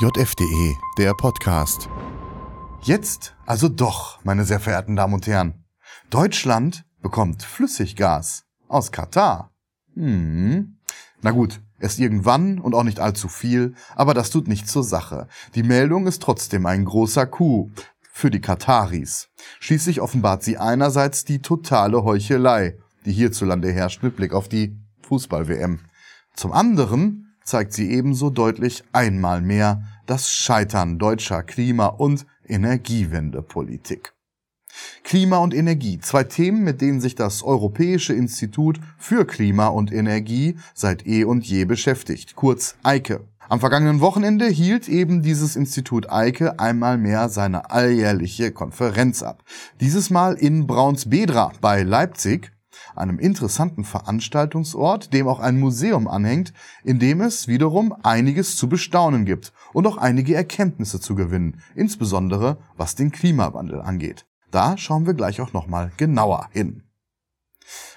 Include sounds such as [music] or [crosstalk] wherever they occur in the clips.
JFDE, der Podcast. Jetzt also doch, meine sehr verehrten Damen und Herren. Deutschland bekommt Flüssiggas aus Katar. Hm. Na gut, erst irgendwann und auch nicht allzu viel, aber das tut nichts zur Sache. Die Meldung ist trotzdem ein großer Coup für die Kataris. Schließlich offenbart sie einerseits die totale Heuchelei, die hierzulande herrscht mit Blick auf die Fußball-WM. Zum anderen zeigt sie ebenso deutlich einmal mehr das Scheitern deutscher Klima- und Energiewendepolitik. Klima und Energie, zwei Themen, mit denen sich das Europäische Institut für Klima und Energie seit eh und je beschäftigt, kurz EIKE. Am vergangenen Wochenende hielt eben dieses Institut Eike einmal mehr seine alljährliche Konferenz ab. Dieses Mal in Braunsbedra bei Leipzig, einem interessanten Veranstaltungsort, dem auch ein Museum anhängt, in dem es wiederum einiges zu bestaunen gibt und auch einige Erkenntnisse zu gewinnen, insbesondere was den Klimawandel angeht. Da schauen wir gleich auch nochmal genauer hin.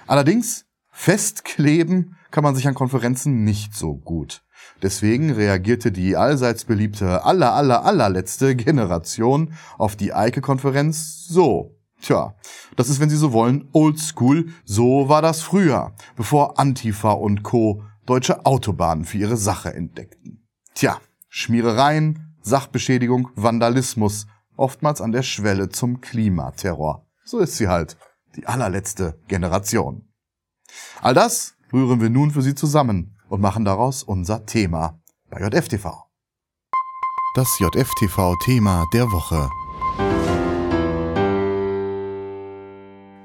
Allerdings, festkleben kann man sich an Konferenzen nicht so gut. Deswegen reagierte die allseits beliebte aller aller allerletzte Generation auf die Eike-Konferenz so. Tja, das ist, wenn Sie so wollen, oldschool. So war das früher, bevor Antifa und Co. deutsche Autobahnen für ihre Sache entdeckten. Tja, Schmierereien, Sachbeschädigung, Vandalismus, oftmals an der Schwelle zum Klimaterror. So ist sie halt, die allerletzte Generation. All das rühren wir nun für Sie zusammen und machen daraus unser Thema bei JFTV. Das JFTV-Thema der Woche.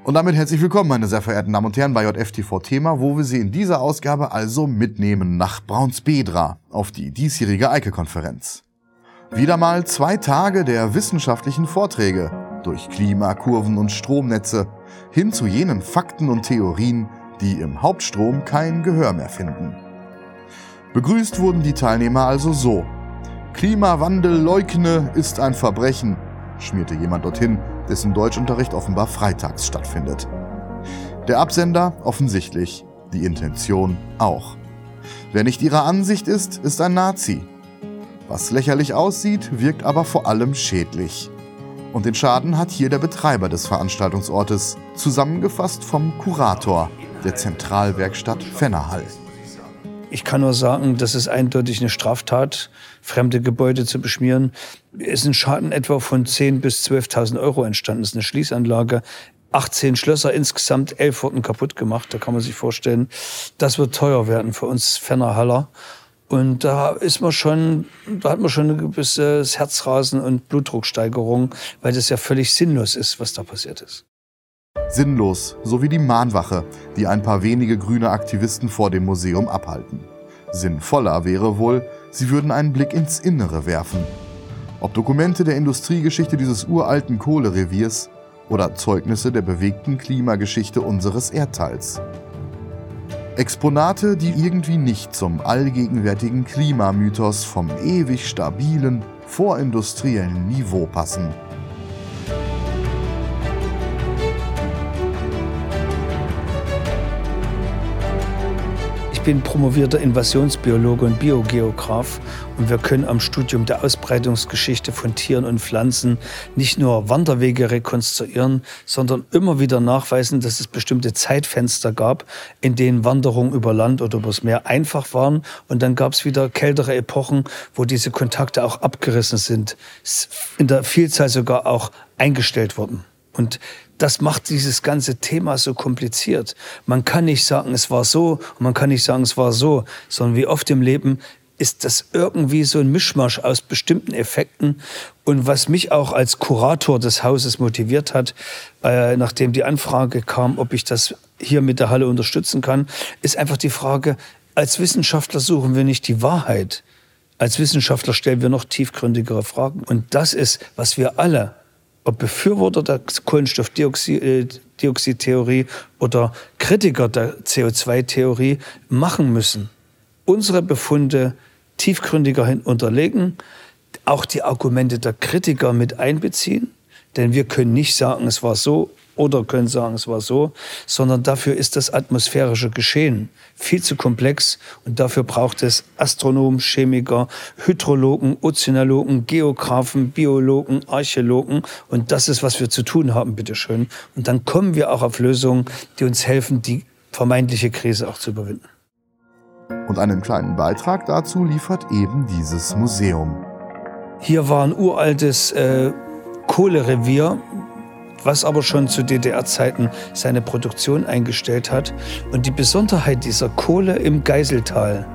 Und damit herzlich willkommen, meine sehr verehrten Damen und Herren, bei JFTV Thema, wo wir Sie in dieser Ausgabe also mitnehmen nach Braunsbedra auf die diesjährige Eike-Konferenz. Wieder mal zwei Tage der wissenschaftlichen Vorträge durch Klimakurven und Stromnetze hin zu jenen Fakten und Theorien, die im Hauptstrom kein Gehör mehr finden. Begrüßt wurden die Teilnehmer also so. Klimawandel leugne ist ein Verbrechen, schmierte jemand dorthin, dessen Deutschunterricht offenbar freitags stattfindet. Der Absender offensichtlich, die Intention auch. Wer nicht ihrer Ansicht ist, ist ein Nazi. Was lächerlich aussieht, wirkt aber vor allem schädlich. Und den Schaden hat hier der Betreiber des Veranstaltungsortes, zusammengefasst vom Kurator der Zentralwerkstatt Fennerhall. Ich kann nur sagen, das ist eindeutig eine Straftat, fremde Gebäude zu beschmieren. Es ein Schaden etwa von 10.000 bis 12.000 Euro entstanden. Das ist eine Schließanlage. 18 Schlösser insgesamt, 11 wurden kaputt gemacht. Da kann man sich vorstellen, das wird teuer werden für uns Fennerhaller. Und da ist man schon, da hat man schon ein gewisses Herzrasen und Blutdrucksteigerung, weil das ja völlig sinnlos ist, was da passiert ist. Sinnlos, so wie die Mahnwache, die ein paar wenige grüne Aktivisten vor dem Museum abhalten. Sinnvoller wäre wohl, sie würden einen Blick ins Innere werfen. Ob Dokumente der Industriegeschichte dieses uralten Kohlereviers oder Zeugnisse der bewegten Klimageschichte unseres Erdteils. Exponate, die irgendwie nicht zum allgegenwärtigen Klimamythos vom ewig stabilen, vorindustriellen Niveau passen. Bin promovierter Invasionsbiologe und Biogeograf und wir können am Studium der Ausbreitungsgeschichte von Tieren und Pflanzen nicht nur Wanderwege rekonstruieren, sondern immer wieder nachweisen, dass es bestimmte Zeitfenster gab, in denen Wanderungen über Land oder übers Meer einfach waren und dann gab es wieder kältere Epochen, wo diese Kontakte auch abgerissen sind, in der Vielzahl sogar auch eingestellt wurden. Und das macht dieses ganze Thema so kompliziert. Man kann nicht sagen, es war so und man kann nicht sagen, es war so, sondern wie oft im Leben ist das irgendwie so ein Mischmasch aus bestimmten Effekten. Und was mich auch als Kurator des Hauses motiviert hat, äh, nachdem die Anfrage kam, ob ich das hier mit der Halle unterstützen kann, ist einfach die Frage, als Wissenschaftler suchen wir nicht die Wahrheit. Als Wissenschaftler stellen wir noch tiefgründigere Fragen. Und das ist, was wir alle ob Befürworter der Kohlenstoffdioxid-Theorie oder Kritiker der CO2-Theorie machen müssen. Unsere Befunde tiefgründiger hin unterlegen, auch die Argumente der Kritiker mit einbeziehen, denn wir können nicht sagen, es war so oder können sagen, es war so, sondern dafür ist das atmosphärische Geschehen viel zu komplex und dafür braucht es Astronomen, Chemiker, Hydrologen, Ozeanologen, Geografen, Biologen, Archäologen und das ist, was wir zu tun haben, bitteschön. Und dann kommen wir auch auf Lösungen, die uns helfen, die vermeintliche Krise auch zu überwinden. Und einen kleinen Beitrag dazu liefert eben dieses Museum. Hier war ein uraltes äh, Kohlerevier, was aber schon zu DDR-Zeiten seine Produktion eingestellt hat. Und die Besonderheit dieser Kohle im Geiseltal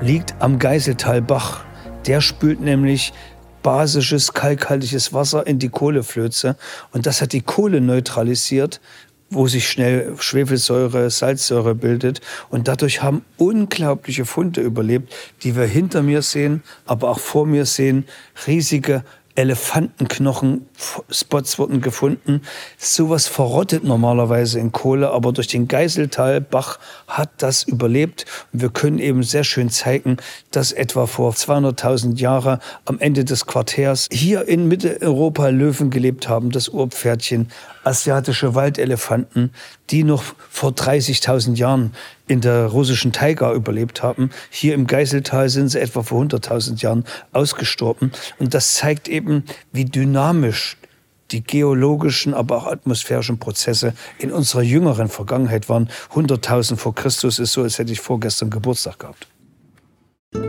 liegt am Geiseltalbach. Der spült nämlich basisches, kalkhaltiges Wasser in die Kohleflöze. Und das hat die Kohle neutralisiert wo sich schnell Schwefelsäure, Salzsäure bildet. Und dadurch haben unglaubliche Funde überlebt, die wir hinter mir sehen, aber auch vor mir sehen. Riesige Elefantenknochen-Spots wurden gefunden. Sowas verrottet normalerweise in Kohle, aber durch den Geiseltalbach hat das überlebt. Und wir können eben sehr schön zeigen, dass etwa vor 200.000 Jahren am Ende des Quartärs hier in Mitteleuropa Löwen gelebt haben, das Urpferdchen, asiatische Waldelefanten, die noch vor 30.000 Jahren in der russischen Taiga überlebt haben. Hier im Geiseltal sind sie etwa vor 100.000 Jahren ausgestorben. Und das zeigt eben, wie dynamisch die geologischen, aber auch atmosphärischen Prozesse in unserer jüngeren Vergangenheit waren. 100.000 vor Christus ist so, als hätte ich vorgestern Geburtstag gehabt.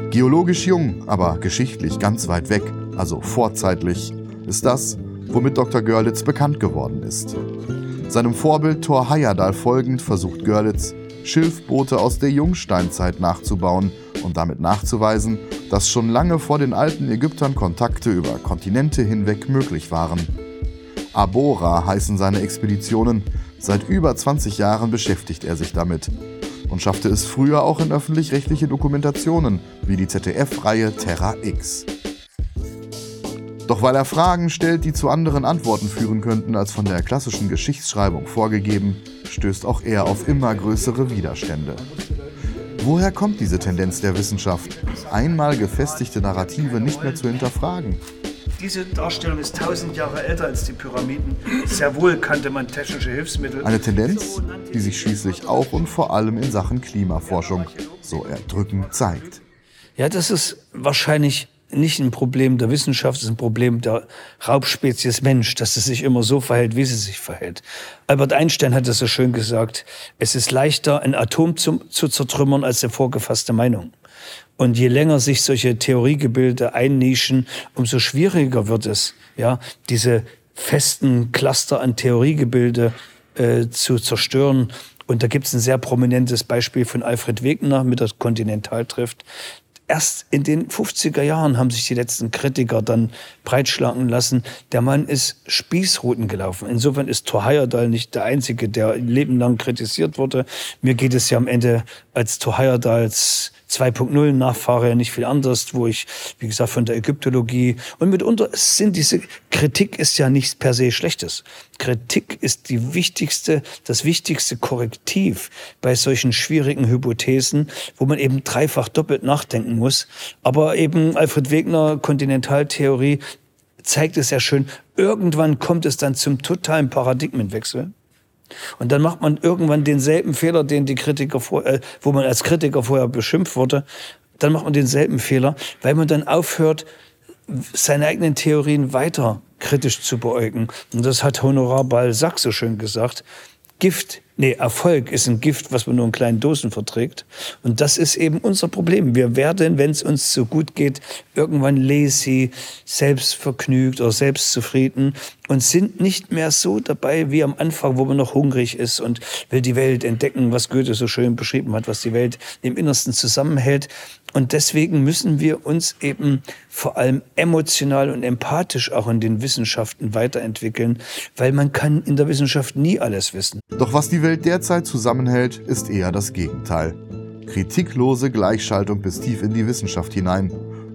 Geologisch jung, aber geschichtlich ganz weit weg, also vorzeitlich, ist das, womit Dr. Görlitz bekannt geworden ist. Seinem Vorbild Thor Heyerdahl folgend versucht Görlitz, Schilfboote aus der Jungsteinzeit nachzubauen und damit nachzuweisen, dass schon lange vor den alten Ägyptern Kontakte über Kontinente hinweg möglich waren. Abora heißen seine Expeditionen, seit über 20 Jahren beschäftigt er sich damit und schaffte es früher auch in öffentlich-rechtliche Dokumentationen wie die ZDF-Reihe Terra X. Doch weil er Fragen stellt, die zu anderen Antworten führen könnten als von der klassischen Geschichtsschreibung vorgegeben, stößt auch er auf immer größere Widerstände. Woher kommt diese Tendenz der Wissenschaft, einmal gefestigte Narrative nicht mehr zu hinterfragen? Diese Darstellung ist tausend Jahre älter als die Pyramiden. Sehr wohl kannte man technische Hilfsmittel. Eine Tendenz, die sich schließlich auch und vor allem in Sachen Klimaforschung so erdrückend zeigt. Ja, das ist wahrscheinlich nicht ein Problem der Wissenschaft, es ist ein Problem der Raubspezies Mensch, dass es sich immer so verhält, wie sie sich verhält. Albert Einstein hat es so schön gesagt, es ist leichter, ein Atom zu, zu zertrümmern als eine vorgefasste Meinung. Und je länger sich solche Theoriegebilde einnischen, umso schwieriger wird es, ja, diese festen Cluster an Theoriegebilde äh, zu zerstören. Und da gibt es ein sehr prominentes Beispiel von Alfred Wegener mit der Kontinentaltrift erst in den 50er Jahren haben sich die letzten Kritiker dann breitschlagen lassen. Der Mann ist Spießrouten gelaufen. Insofern ist Thor Heyerdahl nicht der Einzige, der lebenlang kritisiert wurde. Mir geht es ja am Ende als Thor Heyerdahls 2.0 Nachfahre ja nicht viel anders, wo ich, wie gesagt, von der Ägyptologie und mitunter sind diese Kritik ist ja nichts per se Schlechtes. Kritik ist die wichtigste, das wichtigste Korrektiv bei solchen schwierigen Hypothesen, wo man eben dreifach doppelt nachdenken muss. Aber eben Alfred Wegener Kontinentaltheorie zeigt es ja schön. Irgendwann kommt es dann zum totalen Paradigmenwechsel. Und dann macht man irgendwann denselben Fehler, den die Kritiker vor, äh, wo man als Kritiker vorher beschimpft wurde. Dann macht man denselben Fehler, weil man dann aufhört, seine eigenen Theorien weiter kritisch zu beäugen. Und das hat Honorar Balzac so schön gesagt. Gift Nee, Erfolg ist ein Gift, was man nur in kleinen Dosen verträgt. Und das ist eben unser Problem. Wir werden, wenn es uns so gut geht, irgendwann lazy, selbstvergnügt oder selbstzufrieden und sind nicht mehr so dabei wie am Anfang, wo man noch hungrig ist und will die Welt entdecken, was Goethe so schön beschrieben hat, was die Welt im Innersten zusammenhält. Und deswegen müssen wir uns eben vor allem emotional und empathisch auch in den Wissenschaften weiterentwickeln, weil man kann in der Wissenschaft nie alles wissen. Doch was die Welt derzeit zusammenhält, ist eher das Gegenteil. Kritiklose Gleichschaltung bis tief in die Wissenschaft hinein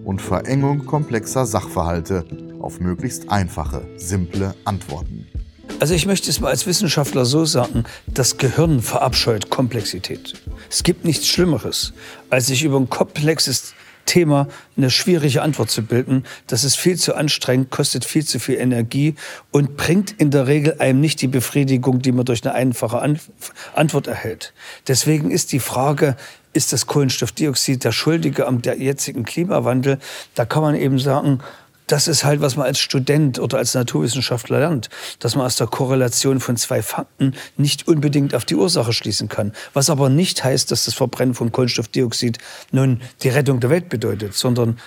und Verengung komplexer Sachverhalte auf möglichst einfache, simple Antworten. Also ich möchte es mal als Wissenschaftler so sagen, das Gehirn verabscheut Komplexität. Es gibt nichts Schlimmeres, als sich über ein komplexes Thema eine schwierige Antwort zu bilden. Das ist viel zu anstrengend, kostet viel zu viel Energie und bringt in der Regel einem nicht die Befriedigung, die man durch eine einfache Antwort erhält. Deswegen ist die Frage, ist das Kohlenstoffdioxid der Schuldige am jetzigen Klimawandel? Da kann man eben sagen, das ist halt, was man als Student oder als Naturwissenschaftler lernt, dass man aus der Korrelation von zwei Fakten nicht unbedingt auf die Ursache schließen kann. Was aber nicht heißt, dass das Verbrennen von Kohlenstoffdioxid nun die Rettung der Welt bedeutet, sondern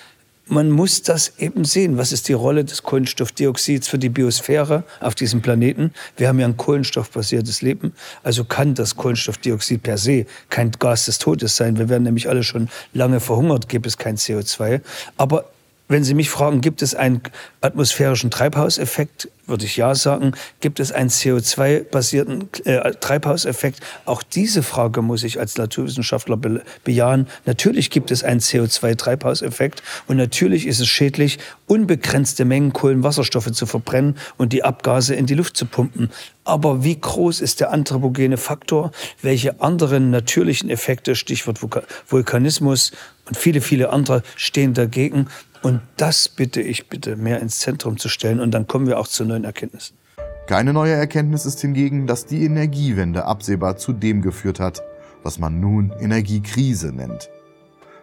man muss das eben sehen. Was ist die Rolle des Kohlenstoffdioxids für die Biosphäre auf diesem Planeten? Wir haben ja ein kohlenstoffbasiertes Leben. Also kann das Kohlenstoffdioxid per se kein Gas des Todes sein. Wir werden nämlich alle schon lange verhungert, gibt es kein CO2. Aber wenn Sie mich fragen, gibt es einen atmosphärischen Treibhauseffekt, würde ich ja sagen. Gibt es einen CO2-basierten äh, Treibhauseffekt? Auch diese Frage muss ich als Naturwissenschaftler be bejahen. Natürlich gibt es einen CO2-Treibhauseffekt und natürlich ist es schädlich, unbegrenzte Mengen Kohlenwasserstoffe zu verbrennen und die Abgase in die Luft zu pumpen. Aber wie groß ist der anthropogene Faktor? Welche anderen natürlichen Effekte, Stichwort Vulkanismus und viele, viele andere, stehen dagegen? Und das bitte ich bitte mehr ins Zentrum zu stellen und dann kommen wir auch zu neuen Erkenntnissen. Keine neue Erkenntnis ist hingegen, dass die Energiewende absehbar zu dem geführt hat, was man nun Energiekrise nennt.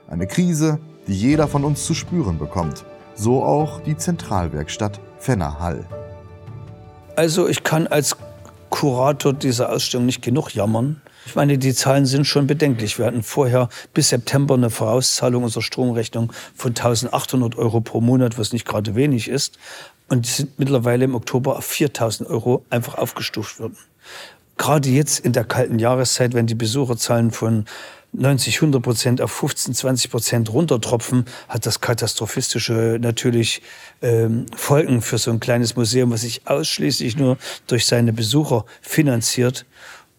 Eine Krise, die jeder von uns zu spüren bekommt. So auch die Zentralwerkstatt Fennerhall. Also ich kann als Kurator dieser Ausstellung nicht genug jammern. Ich meine, die Zahlen sind schon bedenklich. Wir hatten vorher bis September eine Vorauszahlung unserer Stromrechnung von 1800 Euro pro Monat, was nicht gerade wenig ist. Und die sind mittlerweile im Oktober auf 4000 Euro einfach aufgestuft worden. Gerade jetzt in der kalten Jahreszeit, wenn die Besucherzahlen von 90, 100 Prozent auf 15, 20 Prozent runtertropfen, hat das katastrophistische natürlich ähm, Folgen für so ein kleines Museum, was sich ausschließlich nur durch seine Besucher finanziert.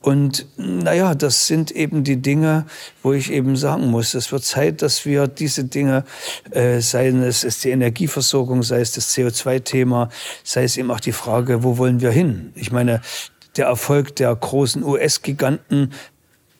Und naja, das sind eben die Dinge, wo ich eben sagen muss, es wird Zeit, dass wir diese Dinge, äh, sei es ist die Energieversorgung, sei es das CO2-Thema, sei es eben auch die Frage, wo wollen wir hin? Ich meine, der Erfolg der großen US-Giganten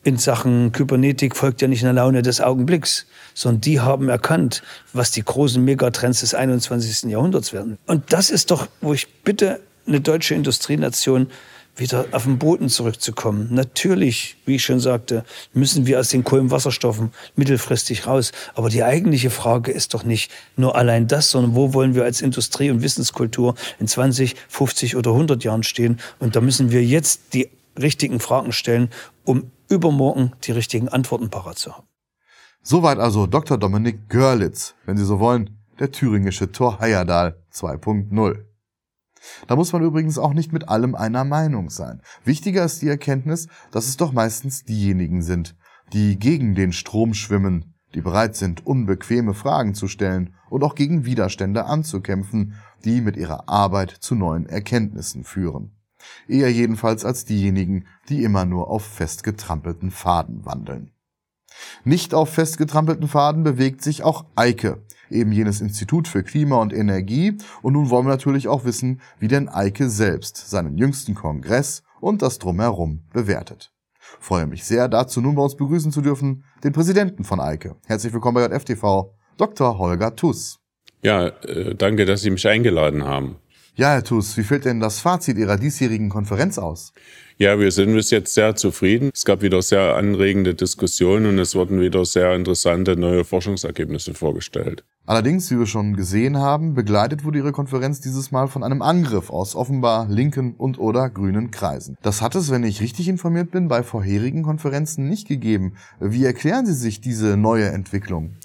in Sachen Kybernetik folgt ja nicht einer Laune des Augenblicks, sondern die haben erkannt, was die großen Megatrends des 21. Jahrhunderts werden. Und das ist doch, wo ich bitte eine deutsche Industrienation wieder auf den Boden zurückzukommen. Natürlich, wie ich schon sagte, müssen wir aus den Kohlenwasserstoffen mittelfristig raus. Aber die eigentliche Frage ist doch nicht nur allein das, sondern wo wollen wir als Industrie- und Wissenskultur in 20, 50 oder 100 Jahren stehen? Und da müssen wir jetzt die richtigen Fragen stellen, um übermorgen die richtigen Antworten parat zu haben. Soweit also Dr. Dominik Görlitz, wenn Sie so wollen, der thüringische Thor Heyerdahl 2.0. Da muss man übrigens auch nicht mit allem einer Meinung sein. Wichtiger ist die Erkenntnis, dass es doch meistens diejenigen sind, die gegen den Strom schwimmen, die bereit sind, unbequeme Fragen zu stellen und auch gegen Widerstände anzukämpfen, die mit ihrer Arbeit zu neuen Erkenntnissen führen. Eher jedenfalls als diejenigen, die immer nur auf festgetrampelten Faden wandeln. Nicht auf festgetrampelten Faden bewegt sich auch Eike, eben jenes Institut für Klima und Energie. Und nun wollen wir natürlich auch wissen, wie denn Eike selbst seinen jüngsten Kongress und das Drumherum bewertet. Freue mich sehr, dazu nun bei uns begrüßen zu dürfen, den Präsidenten von Eike. Herzlich willkommen bei JFTV, Dr. Holger Tuss. Ja, äh, danke, dass Sie mich eingeladen haben. Ja, Herr Tuss, wie fällt denn das Fazit Ihrer diesjährigen Konferenz aus? Ja, wir sind bis jetzt sehr zufrieden. Es gab wieder sehr anregende Diskussionen und es wurden wieder sehr interessante neue Forschungsergebnisse vorgestellt. Allerdings, wie wir schon gesehen haben, begleitet wurde Ihre Konferenz dieses Mal von einem Angriff aus offenbar linken und oder grünen Kreisen. Das hat es, wenn ich richtig informiert bin, bei vorherigen Konferenzen nicht gegeben. Wie erklären Sie sich diese neue Entwicklung?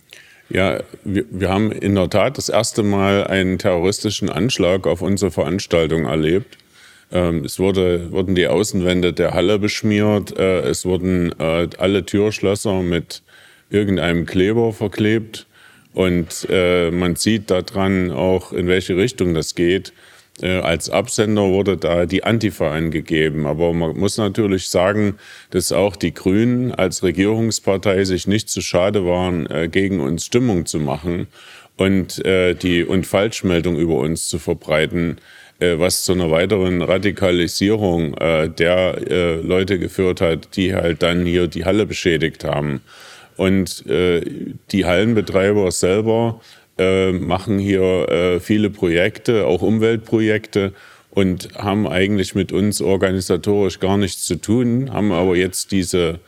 Ja, wir, wir haben in der Tat das erste Mal einen terroristischen Anschlag auf unsere Veranstaltung erlebt. Ähm, es wurde, wurden die Außenwände der Halle beschmiert, äh, es wurden äh, alle Türschlösser mit irgendeinem Kleber verklebt und äh, man sieht daran auch, in welche Richtung das geht. Äh, als Absender wurde da die Antifa angegeben. Aber man muss natürlich sagen, dass auch die Grünen als Regierungspartei sich nicht zu schade waren, äh, gegen uns Stimmung zu machen und äh, die und Falschmeldung über uns zu verbreiten, was zu einer weiteren Radikalisierung der Leute geführt hat, die halt dann hier die Halle beschädigt haben. Und äh, die Hallenbetreiber selber äh, machen hier äh, viele Projekte, auch Umweltprojekte und haben eigentlich mit uns organisatorisch gar nichts zu tun, haben aber jetzt diese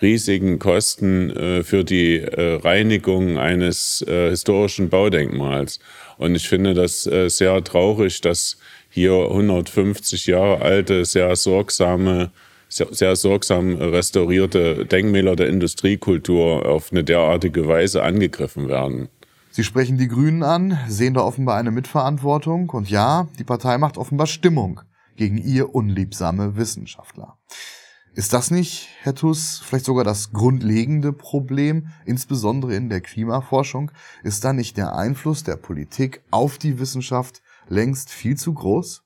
riesigen Kosten äh, für die äh, Reinigung eines äh, historischen Baudenkmals. Und ich finde das äh, sehr traurig, dass hier 150 Jahre alte, sehr sorgsame, sehr, sorgsam restaurierte Denkmäler der Industriekultur auf eine derartige Weise angegriffen werden. Sie sprechen die Grünen an, sehen da offenbar eine Mitverantwortung und ja, die Partei macht offenbar Stimmung gegen ihr unliebsame Wissenschaftler. Ist das nicht, Herr Tuss, vielleicht sogar das grundlegende Problem, insbesondere in der Klimaforschung? Ist da nicht der Einfluss der Politik auf die Wissenschaft längst viel zu groß?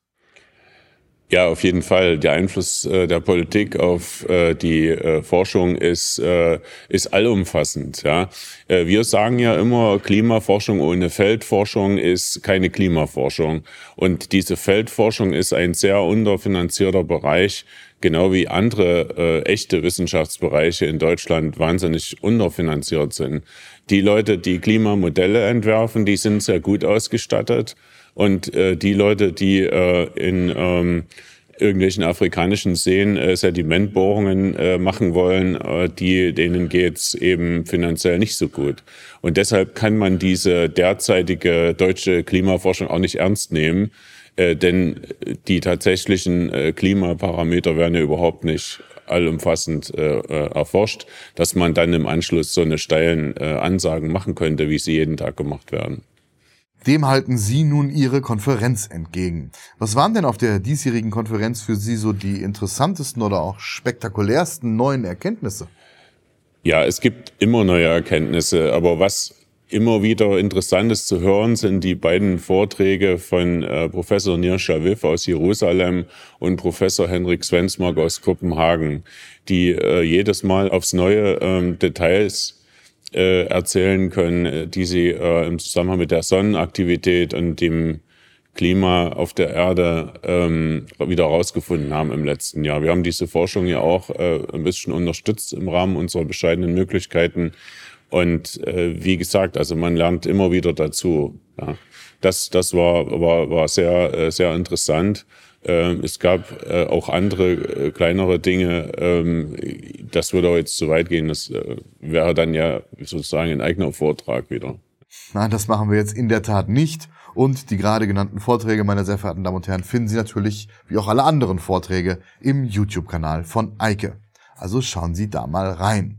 Ja, auf jeden Fall. Der Einfluss äh, der Politik auf äh, die äh, Forschung ist, äh, ist allumfassend. Ja. Äh, wir sagen ja immer, Klimaforschung ohne Feldforschung ist keine Klimaforschung. Und diese Feldforschung ist ein sehr unterfinanzierter Bereich, genau wie andere äh, echte Wissenschaftsbereiche in Deutschland wahnsinnig unterfinanziert sind. Die Leute, die Klimamodelle entwerfen, die sind sehr gut ausgestattet. Und äh, die Leute, die äh, in ähm, irgendwelchen afrikanischen Seen äh, Sedimentbohrungen äh, machen wollen, äh, die, denen geht's eben finanziell nicht so gut. Und deshalb kann man diese derzeitige deutsche Klimaforschung auch nicht ernst nehmen, äh, denn die tatsächlichen äh, Klimaparameter werden ja überhaupt nicht allumfassend äh, äh, erforscht, dass man dann im Anschluss so eine steilen äh, Ansagen machen könnte, wie sie jeden Tag gemacht werden. Dem halten Sie nun Ihre Konferenz entgegen. Was waren denn auf der diesjährigen Konferenz für Sie so die interessantesten oder auch spektakulärsten neuen Erkenntnisse? Ja, es gibt immer neue Erkenntnisse, aber was immer wieder interessant ist zu hören, sind die beiden Vorträge von äh, Professor Nir Shaviv aus Jerusalem und Professor Henrik Svensmark aus Kopenhagen, die äh, jedes Mal aufs neue ähm, Details äh, erzählen können, äh, die sie äh, im Zusammenhang mit der Sonnenaktivität und dem Klima auf der Erde ähm, wieder herausgefunden haben im letzten Jahr. Wir haben diese Forschung ja auch äh, ein bisschen unterstützt im Rahmen unserer bescheidenen Möglichkeiten. Und äh, wie gesagt, also man lernt immer wieder dazu. Ja. Das, das war, war, war sehr, äh, sehr interessant. Ähm, es gab äh, auch andere äh, kleinere Dinge. Ähm, das würde auch jetzt zu weit gehen. Das äh, wäre dann ja sozusagen ein eigener Vortrag wieder. Nein, das machen wir jetzt in der Tat nicht. Und die gerade genannten Vorträge, meine sehr verehrten Damen und Herren, finden Sie natürlich, wie auch alle anderen Vorträge, im YouTube-Kanal von Eike. Also schauen Sie da mal rein.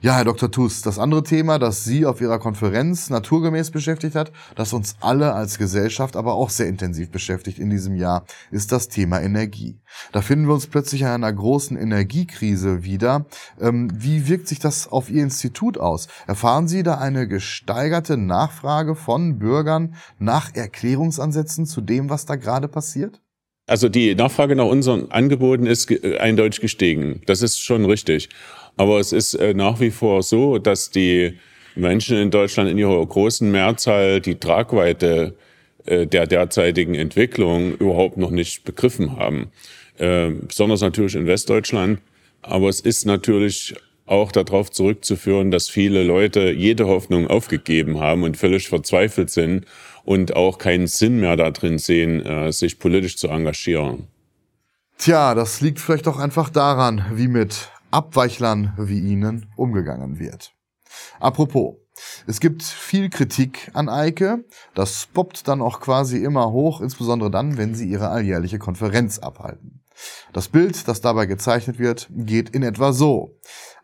Ja, Herr Dr. Tuss, das andere Thema, das Sie auf Ihrer Konferenz naturgemäß beschäftigt hat, das uns alle als Gesellschaft aber auch sehr intensiv beschäftigt in diesem Jahr, ist das Thema Energie. Da finden wir uns plötzlich in einer großen Energiekrise wieder. Ähm, wie wirkt sich das auf Ihr Institut aus? Erfahren Sie da eine gesteigerte Nachfrage von Bürgern nach Erklärungsansätzen zu dem, was da gerade passiert? Also die Nachfrage nach unseren Angeboten ist eindeutig gestiegen. Das ist schon richtig. Aber es ist äh, nach wie vor so, dass die Menschen in Deutschland in ihrer großen Mehrzahl die Tragweite äh, der derzeitigen Entwicklung überhaupt noch nicht begriffen haben. Äh, besonders natürlich in Westdeutschland. Aber es ist natürlich auch darauf zurückzuführen, dass viele Leute jede Hoffnung aufgegeben haben und völlig verzweifelt sind und auch keinen Sinn mehr darin sehen, sich politisch zu engagieren. Tja, das liegt vielleicht auch einfach daran, wie mit Abweichlern wie ihnen umgegangen wird. Apropos, es gibt viel Kritik an Eike. Das poppt dann auch quasi immer hoch, insbesondere dann, wenn sie ihre alljährliche Konferenz abhalten. Das Bild, das dabei gezeichnet wird, geht in etwa so.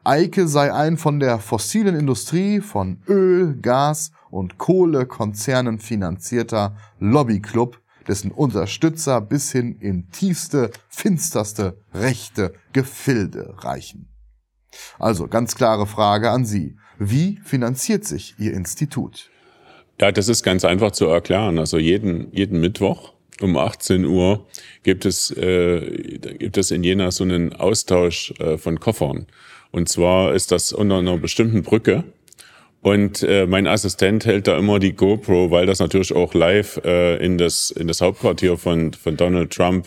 Eike sei ein von der fossilen Industrie, von Öl, Gas und Kohlekonzernen finanzierter Lobbyclub, dessen Unterstützer bis hin in tiefste, finsterste rechte Gefilde reichen. Also ganz klare Frage an Sie. Wie finanziert sich Ihr Institut? Ja, das ist ganz einfach zu erklären. Also jeden, jeden Mittwoch um 18 Uhr gibt es, äh, gibt es in Jena so einen Austausch äh, von Koffern. Und zwar ist das unter einer bestimmten Brücke und äh, mein Assistent hält da immer die GoPro, weil das natürlich auch live äh, in, das, in das Hauptquartier von, von Donald Trump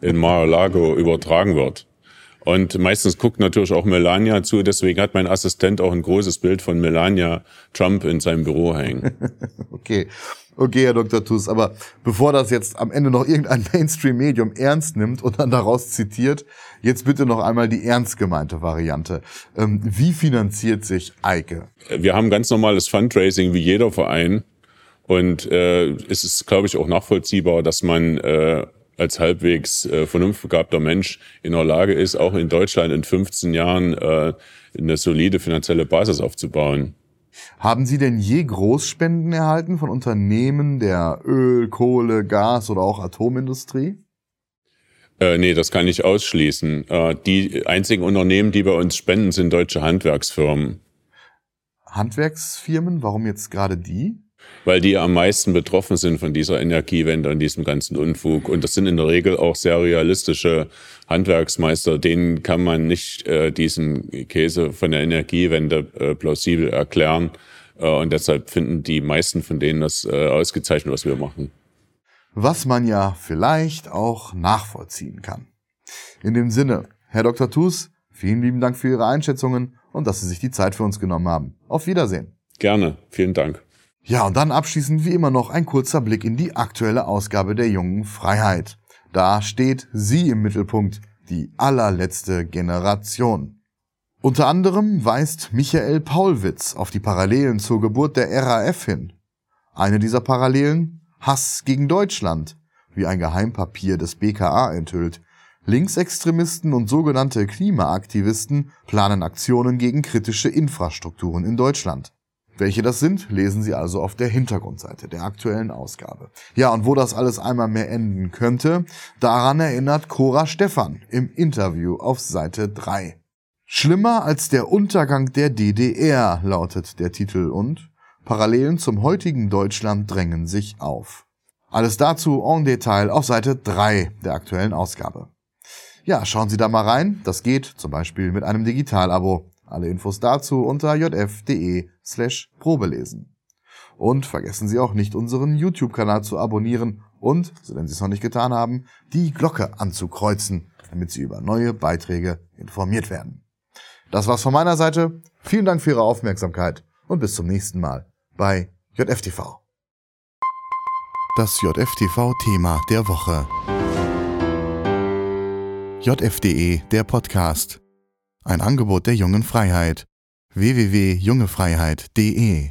in Mar-a-Lago übertragen wird. Und meistens guckt natürlich auch Melania zu, deswegen hat mein Assistent auch ein großes Bild von Melania Trump in seinem Büro hängen. [laughs] okay. Okay, Herr Dr. Tuss, aber bevor das jetzt am Ende noch irgendein [laughs] Mainstream-Medium ernst nimmt und dann daraus zitiert, jetzt bitte noch einmal die ernst gemeinte Variante. Ähm, wie finanziert sich Eike? Wir haben ganz normales Fundraising wie jeder Verein. Und äh, es ist, glaube ich, auch nachvollziehbar, dass man äh, als halbwegs äh, vernunftbegabter Mensch in der Lage ist, auch in Deutschland in 15 Jahren äh, eine solide finanzielle Basis aufzubauen. Haben Sie denn je Großspenden erhalten von Unternehmen der Öl, Kohle, Gas oder auch Atomindustrie? Äh, nee, das kann ich ausschließen. Äh, die einzigen Unternehmen, die bei uns spenden, sind deutsche Handwerksfirmen. Handwerksfirmen? Warum jetzt gerade die? Weil die am meisten betroffen sind von dieser Energiewende und diesem ganzen Unfug. Und das sind in der Regel auch sehr realistische Handwerksmeister. Denen kann man nicht äh, diesen Käse von der Energiewende äh, plausibel erklären. Äh, und deshalb finden die meisten von denen das äh, ausgezeichnet, was wir machen. Was man ja vielleicht auch nachvollziehen kann. In dem Sinne, Herr Dr. Thus, vielen lieben Dank für Ihre Einschätzungen und dass Sie sich die Zeit für uns genommen haben. Auf Wiedersehen. Gerne, vielen Dank. Ja, und dann abschließend wie immer noch ein kurzer Blick in die aktuelle Ausgabe der jungen Freiheit. Da steht sie im Mittelpunkt, die allerletzte Generation. Unter anderem weist Michael Paulwitz auf die Parallelen zur Geburt der RAF hin. Eine dieser Parallelen? Hass gegen Deutschland, wie ein Geheimpapier des BKA enthüllt. Linksextremisten und sogenannte Klimaaktivisten planen Aktionen gegen kritische Infrastrukturen in Deutschland. Welche das sind, lesen Sie also auf der Hintergrundseite der aktuellen Ausgabe. Ja, und wo das alles einmal mehr enden könnte, daran erinnert Cora Stephan im Interview auf Seite 3. Schlimmer als der Untergang der DDR lautet der Titel und Parallelen zum heutigen Deutschland drängen sich auf. Alles dazu en Detail auf Seite 3 der aktuellen Ausgabe. Ja, schauen Sie da mal rein. Das geht zum Beispiel mit einem Digitalabo. Alle Infos dazu unter jf.de slash probelesen. Und vergessen Sie auch nicht, unseren YouTube-Kanal zu abonnieren und, wenn Sie es noch nicht getan haben, die Glocke anzukreuzen, damit Sie über neue Beiträge informiert werden. Das war's von meiner Seite. Vielen Dank für Ihre Aufmerksamkeit und bis zum nächsten Mal bei JFTV. Das JFTV-Thema der Woche. JFDE, der Podcast. Ein Angebot der jungen Freiheit. www.jungefreiheit.de